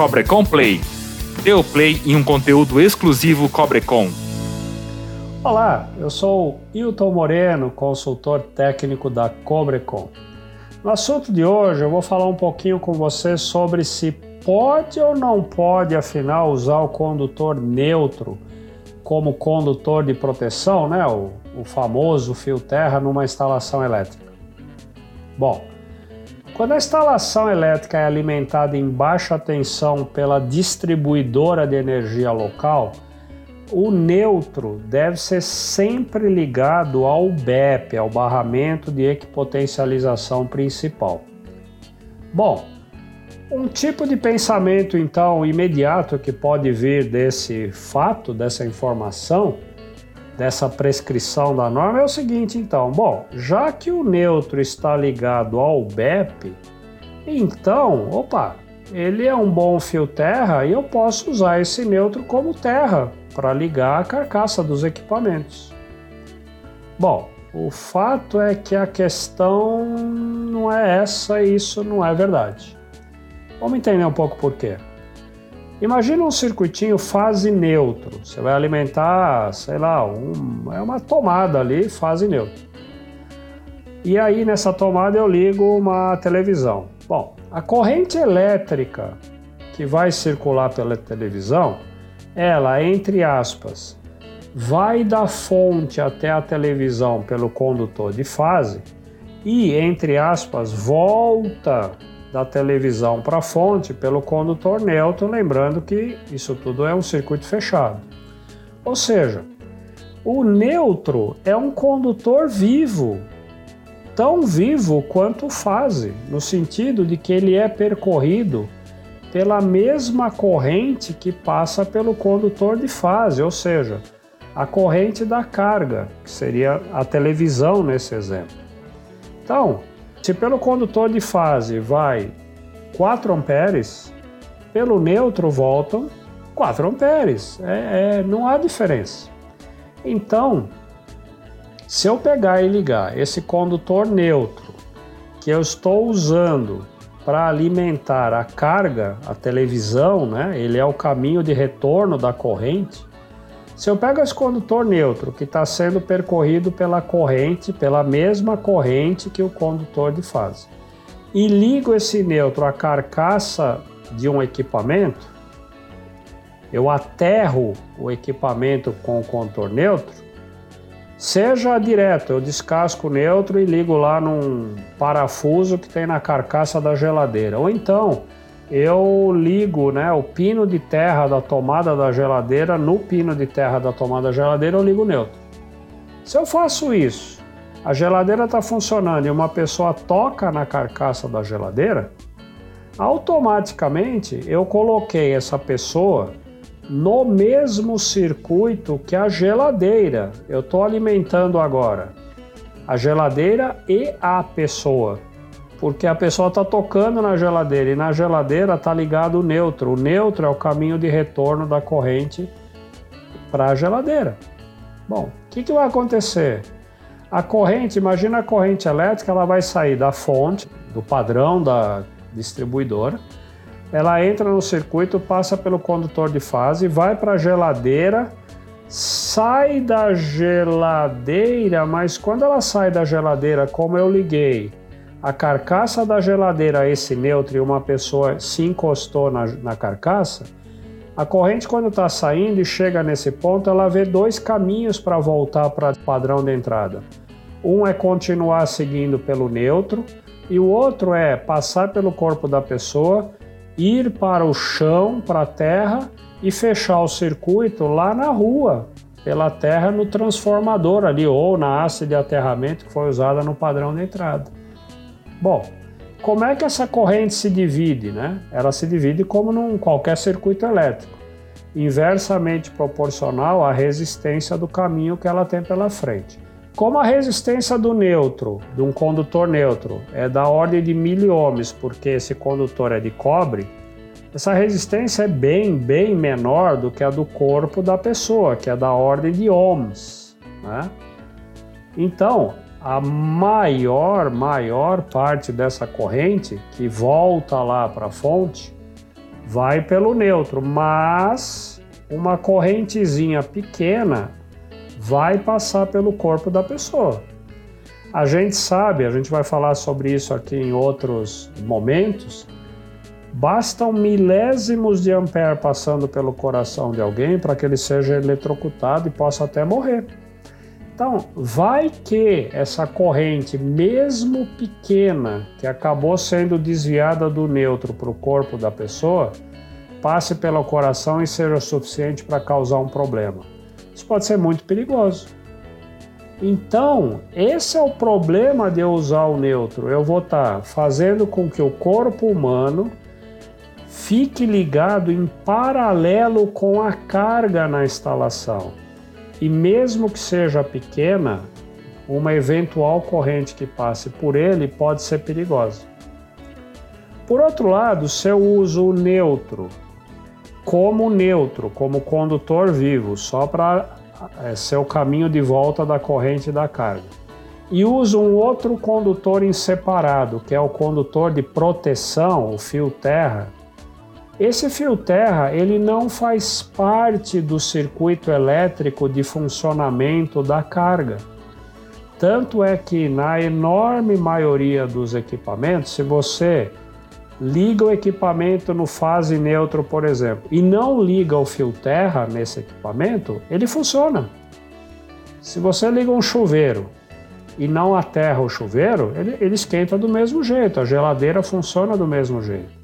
Cobrecon Play. Dê o play em um conteúdo exclusivo Cobrecon. Olá, eu sou Hilton Moreno, consultor técnico da Cobrecon. No assunto de hoje eu vou falar um pouquinho com você sobre se pode ou não pode, afinal, usar o condutor neutro como condutor de proteção, né? o, o famoso fio terra numa instalação elétrica. Bom, quando a instalação elétrica é alimentada em baixa tensão pela distribuidora de energia local, o neutro deve ser sempre ligado ao BEP, ao barramento de equipotencialização principal. Bom, um tipo de pensamento então imediato que pode vir desse fato, dessa informação, dessa prescrição da norma é o seguinte então, bom, já que o neutro está ligado ao BEP, então, opa, ele é um bom fio terra e eu posso usar esse neutro como terra para ligar a carcaça dos equipamentos. Bom, o fato é que a questão não é essa e isso não é verdade. Vamos entender um pouco por quê. Imagina um circuitinho fase neutro. Você vai alimentar, sei lá, um, é uma tomada ali, fase neutro. E aí nessa tomada eu ligo uma televisão. Bom, a corrente elétrica que vai circular pela televisão ela, entre aspas, vai da fonte até a televisão pelo condutor de fase e, entre aspas, volta da televisão para a fonte pelo condutor neutro, lembrando que isso tudo é um circuito fechado. Ou seja, o neutro é um condutor vivo, tão vivo quanto fase, no sentido de que ele é percorrido pela mesma corrente que passa pelo condutor de fase, ou seja, a corrente da carga, que seria a televisão nesse exemplo. Então, se pelo condutor de fase vai 4 amperes, pelo neutro voltam 4 amperes. É, é, não há diferença. Então, se eu pegar e ligar esse condutor neutro que eu estou usando para alimentar a carga, a televisão, né? Ele é o caminho de retorno da corrente. Se eu pego esse condutor neutro que está sendo percorrido pela corrente, pela mesma corrente que o condutor de fase, e ligo esse neutro à carcaça de um equipamento, eu aterro o equipamento com o condutor neutro, Seja direto, eu descasco neutro e ligo lá num parafuso que tem na carcaça da geladeira. Ou então eu ligo né, o pino de terra da tomada da geladeira no pino de terra da tomada da geladeira, eu ligo neutro. Se eu faço isso, a geladeira está funcionando e uma pessoa toca na carcaça da geladeira, automaticamente eu coloquei essa pessoa no mesmo circuito que a geladeira. Eu estou alimentando agora a geladeira e a pessoa, porque a pessoa está tocando na geladeira e na geladeira está ligado o neutro. O neutro é o caminho de retorno da corrente para a geladeira. Bom, o que, que vai acontecer? A corrente, imagina a corrente elétrica, ela vai sair da fonte, do padrão da distribuidora, ela entra no circuito, passa pelo condutor de fase, vai para a geladeira, sai da geladeira, mas quando ela sai da geladeira, como eu liguei a carcaça da geladeira esse neutro e uma pessoa se encostou na, na carcaça, a corrente, quando está saindo e chega nesse ponto, ela vê dois caminhos para voltar para o padrão de entrada. Um é continuar seguindo pelo neutro e o outro é passar pelo corpo da pessoa ir para o chão, para a terra e fechar o circuito lá na rua, pela terra no transformador ali ou na haste de aterramento que foi usada no padrão de entrada. Bom, como é que essa corrente se divide, né? Ela se divide como num qualquer circuito elétrico, inversamente proporcional à resistência do caminho que ela tem pela frente. Como a resistência do neutro, de um condutor neutro, é da ordem de miliohms, porque esse condutor é de cobre, essa resistência é bem, bem menor do que a do corpo da pessoa, que é da ordem de ohms. Né? Então, a maior, maior parte dessa corrente que volta lá para a fonte vai pelo neutro, mas uma correntezinha pequena vai passar pelo corpo da pessoa. A gente sabe, a gente vai falar sobre isso aqui em outros momentos. Bastam milésimos de ampere passando pelo coração de alguém para que ele seja eletrocutado e possa até morrer. Então, vai que essa corrente, mesmo pequena, que acabou sendo desviada do neutro para o corpo da pessoa, passe pelo coração e seja suficiente para causar um problema. Isso pode ser muito perigoso. Então, esse é o problema de eu usar o neutro. Eu vou estar tá fazendo com que o corpo humano fique ligado em paralelo com a carga na instalação e mesmo que seja pequena, uma eventual corrente que passe por ele pode ser perigosa. Por outro lado, se eu uso neutro como neutro, como condutor vivo, só para é, ser o caminho de volta da corrente da carga, e uso um outro condutor em separado, que é o condutor de proteção, o fio terra, esse fio terra ele não faz parte do circuito elétrico de funcionamento da carga. Tanto é que na enorme maioria dos equipamentos, se você liga o equipamento no fase neutro, por exemplo, e não liga o fio terra nesse equipamento, ele funciona. Se você liga um chuveiro e não aterra o chuveiro, ele, ele esquenta do mesmo jeito, a geladeira funciona do mesmo jeito.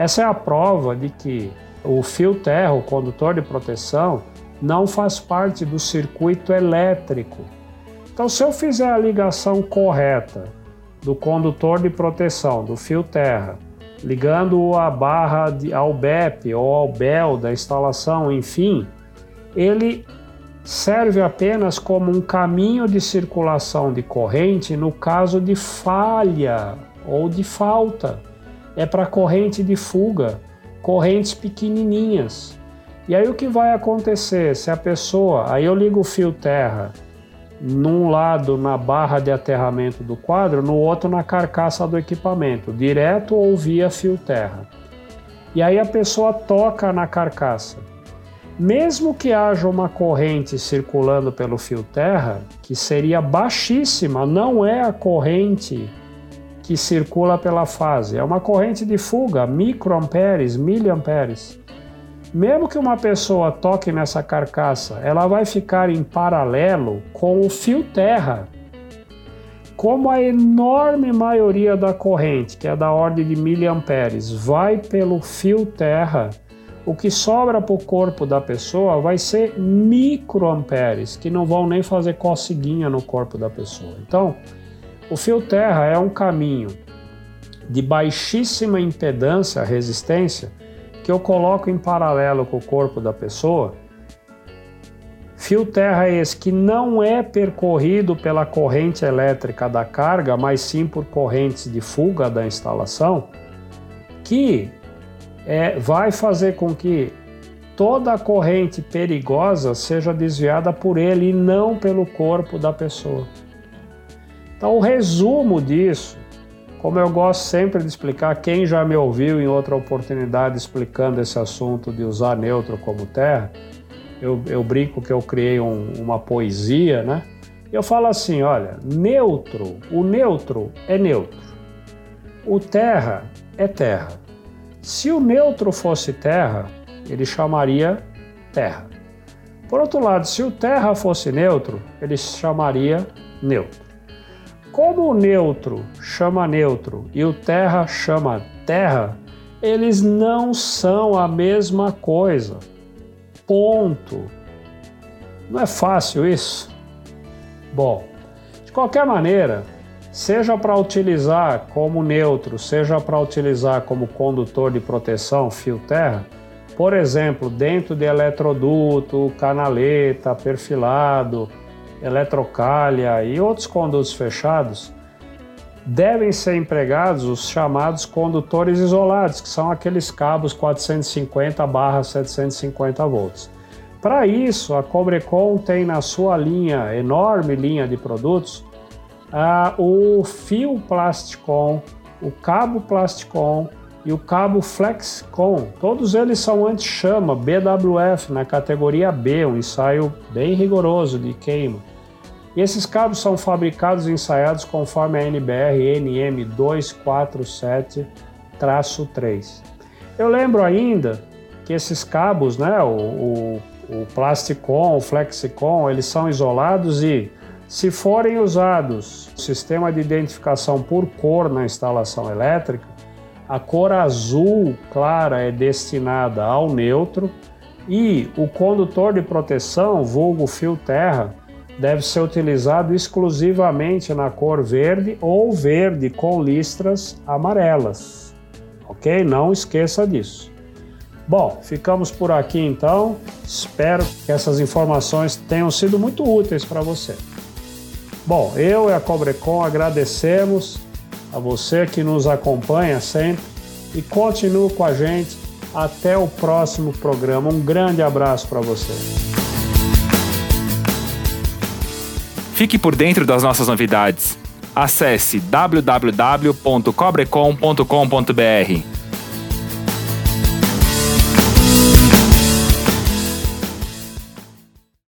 Essa é a prova de que o fio terra, o condutor de proteção, não faz parte do circuito elétrico. Então, se eu fizer a ligação correta do condutor de proteção, do fio terra, ligando a barra de, ao BEP ou ao BEL da instalação, enfim, ele serve apenas como um caminho de circulação de corrente no caso de falha ou de falta é para corrente de fuga, correntes pequenininhas. E aí o que vai acontecer se a pessoa, aí eu ligo o fio terra num lado na barra de aterramento do quadro, no outro na carcaça do equipamento, direto ou via fio terra. E aí a pessoa toca na carcaça. Mesmo que haja uma corrente circulando pelo fio terra, que seria baixíssima, não é a corrente que circula pela fase. É uma corrente de fuga, microamperes, miliamperes. Mesmo que uma pessoa toque nessa carcaça, ela vai ficar em paralelo com o fio terra. Como a enorme maioria da corrente, que é da ordem de miliamperes, vai pelo fio terra, o que sobra para o corpo da pessoa vai ser microamperes, que não vão nem fazer coceguinha no corpo da pessoa. Então, o fio terra é um caminho de baixíssima impedância, resistência, que eu coloco em paralelo com o corpo da pessoa. Fio terra é esse que não é percorrido pela corrente elétrica da carga, mas sim por correntes de fuga da instalação, que é, vai fazer com que toda a corrente perigosa seja desviada por ele e não pelo corpo da pessoa. Então, o resumo disso, como eu gosto sempre de explicar, quem já me ouviu em outra oportunidade explicando esse assunto de usar neutro como terra, eu, eu brinco que eu criei um, uma poesia, né? Eu falo assim: olha, neutro, o neutro é neutro, o terra é terra. Se o neutro fosse terra, ele chamaria terra. Por outro lado, se o terra fosse neutro, ele chamaria neutro. Como o neutro chama neutro e o terra chama terra, eles não são a mesma coisa. Ponto. Não é fácil isso? Bom, de qualquer maneira, seja para utilizar como neutro, seja para utilizar como condutor de proteção fio terra, por exemplo, dentro de eletroduto, canaleta, perfilado, eletrocalha e outros condutos fechados, devem ser empregados os chamados condutores isolados, que são aqueles cabos 450 barra 750 volts. Para isso, a Cobrecon tem na sua linha, enorme linha de produtos, uh, o fio Plasticon, o cabo Plasticon e o cabo FlexCon. Todos eles são anti-chama, BWF, na categoria B, um ensaio bem rigoroso de queima. E esses cabos são fabricados e ensaiados conforme a NBR NM247-3. Eu lembro ainda que esses cabos, né, o, o, o Plasticon, o Flexicon, eles são isolados e, se forem usados sistema de identificação por cor na instalação elétrica, a cor azul clara é destinada ao neutro e o condutor de proteção, vulgo fio terra, deve ser utilizado exclusivamente na cor verde ou verde com listras amarelas. Ok? Não esqueça disso. Bom, ficamos por aqui então. Espero que essas informações tenham sido muito úteis para você. Bom, eu e a Cobrecon agradecemos a você que nos acompanha sempre e continue com a gente até o próximo programa. Um grande abraço para você. Fique por dentro das nossas novidades. Acesse www.cobrecom.com.br